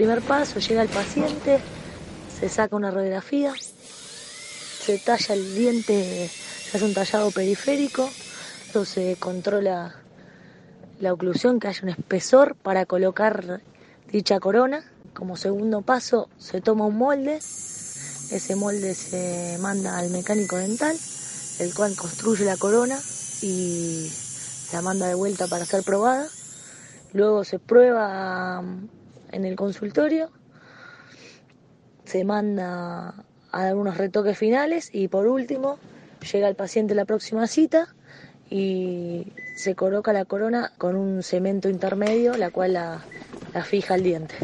primer paso, llega el paciente, se saca una radiografía, se talla el diente, se hace un tallado periférico, se controla la oclusión, que haya un espesor para colocar dicha corona. Como segundo paso se toma un molde, ese molde se manda al mecánico dental, el cual construye la corona y la manda de vuelta para ser probada. Luego se prueba en el consultorio, se manda a dar unos retoques finales y por último llega el paciente la próxima cita y se coloca la corona con un cemento intermedio, la cual la, la fija al diente.